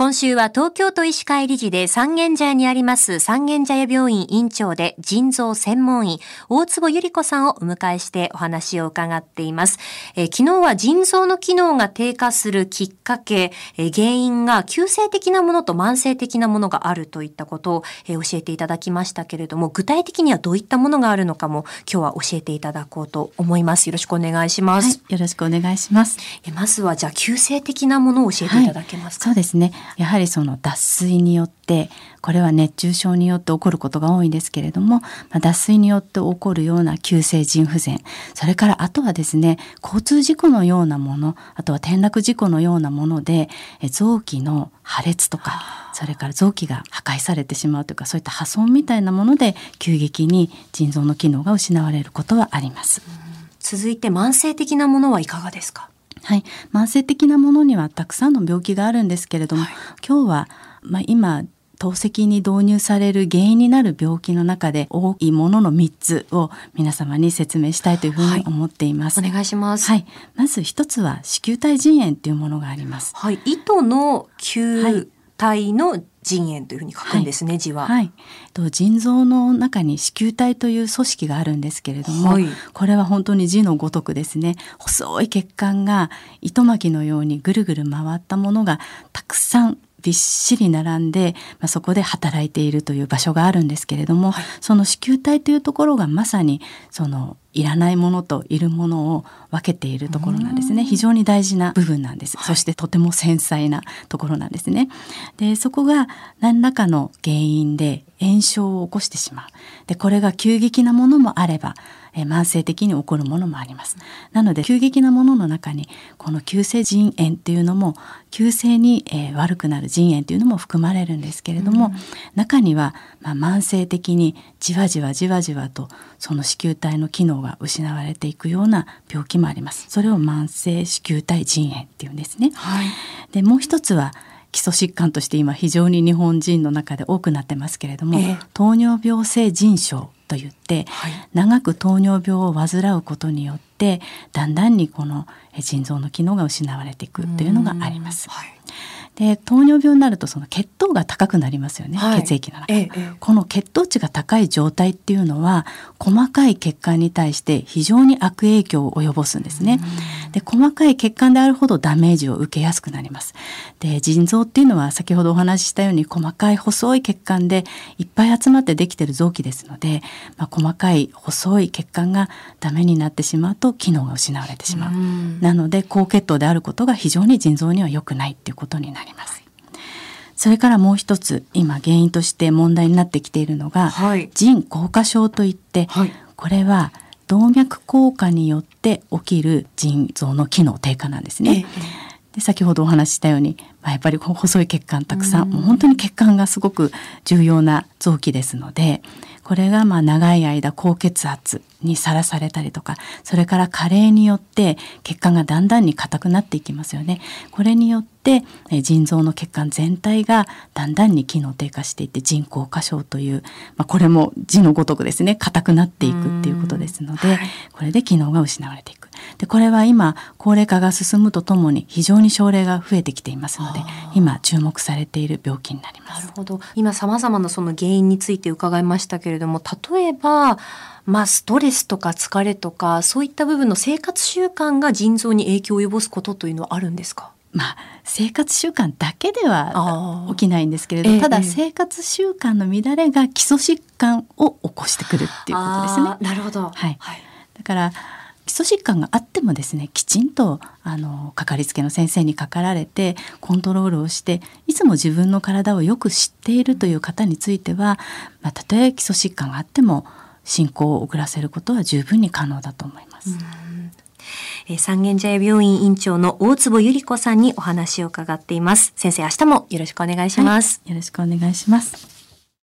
今週は東京都医師会理事で三軒茶屋にあります三軒茶屋病院院長で腎臓専門医大坪ゆり子さんをお迎えしてお話を伺っています、えー、昨日は腎臓の機能が低下するきっかけ、えー、原因が急性的なものと慢性的なものがあるといったことを、えー、教えていただきましたけれども具体的にはどういったものがあるのかも今日は教えていただこうと思います。よろしくお願いします、はい、よろしくお願いします。えまずはじゃあ急性的なものを教えていただけますか、はい、そうですねやはりその脱水によってこれは熱中症によって起こることが多いんですけれども、ま、脱水によって起こるような急性腎不全それからあとはですね交通事故のようなものあとは転落事故のようなもので臓器の破裂とかそれから臓器が破壊されてしまうというかそういった破損みたいなもので急激に腎臓の機能が失われることはあります。続いて慢性的なものはいかがですか？はい、慢性的なものにはたくさんの病気があるんですけれども、はい、今日は、まあ、今透析に導入される原因になる病気の中で多いものの3つを皆様に説明したいというふうに思っています。はい、お願いします。はい、まず一つは子宮体腎炎というものがあります。はい、糸の球体の腎炎というふうに書くんですね、はい、字は。はい。と腎臓の中に子宮体という組織があるんですけれども、はい、これは本当に字のごとくですね、細い血管が糸巻きのようにぐるぐる回ったものがたくさんびっしり並んで、まあ、そこで働いているという場所があるんですけれども、はい、その子宮体というところがまさにそのいらないものといるものを分けているところなんですね。非常に大事な部分なんです、はい、そしてとても繊細なところなんですね。でそこが何らかの原因で炎症を起こしてしまう。でこれが急激なものもあればえ慢性的に起こるものもあります。なので急激なものの中にこの急性腎炎っていうのも急性に、え悪くなる腎炎っていうのも含まれるんですけれども、うん、中には、まあ、慢性的にじわじわじわじわとその子宮体の機能が失われていくような病気もあります。それを慢性子宮体腎炎っていうんですね。はい、でもう一つは基礎疾患として今非常に日本人の中で多くなってますけれども、えー、糖尿病性腎症と言って、はい、長く糖尿病を患うことによってだんだんにこの腎臓の機能が失われていくというのがあります。はいで糖尿病になるとその血糖が高くなりますよね、はい、血液の中、ええ、この血糖値が高い状態っていうのは細かい血管に対して非常に悪影響を及ぼすんですね。で細かい血管であるほどダメージを受けやすくなります。で腎臓っていうのは先ほどお話ししたように細かい細い血管でいっぱい集まってできてる臓器ですので、まあ、細かい細い血管がダメになってしまうと機能が失われてしまう。うなので高血糖であることが非常に腎臓には良くないっていうことになります。それからもう一つ今原因として問題になってきているのが、はい、腎硬化症といって、はい、これは動脈硬化によって起きる腎臓の機能低下なんですね。で先ほどお話ししたように、まあ、やっぱり細い血管たくさん。もう本当に血管がすごく重要な臓器ですのでこれがまあ長い間高血圧にさらされたりとかそれから加齢によって血管がだんだんに硬くなっていきますよね。これによって腎臓の血管全体がだんだんに機能低下していって腎硬化症という、まあ、これも字のごとくですね硬くなっていくっていうことですので、はい、これで機能が失われていく。でこれは今高齢化が進むとともに非常に症例が増えてきていますので今注目されている病気になります。なるほど。今さまざまなその原因について伺いましたけれども例えばまあ、ストレスとか疲れとかそういった部分の生活習慣が腎臓に影響を及ぼすことというのはあるんですか？まあ、生活習慣だけでは起きないんですけれど、ただ生活習慣の乱れが基礎疾患を起こしてくるっていうことですね。なるほど、はい、はい、だから基礎疾患があってもですねきちんとあのかかりつけの先生にかかられてコントロールをしていつも自分の体をよく知っているという方については、まあ、たとえ基礎疾患があっても進行を遅らせることは十分に可能だと思います。え三軒茶屋病院院長の大坪由里子さんにお話を伺っています。先生、明日もよろしくお願いします、はい、よろしくお願いします。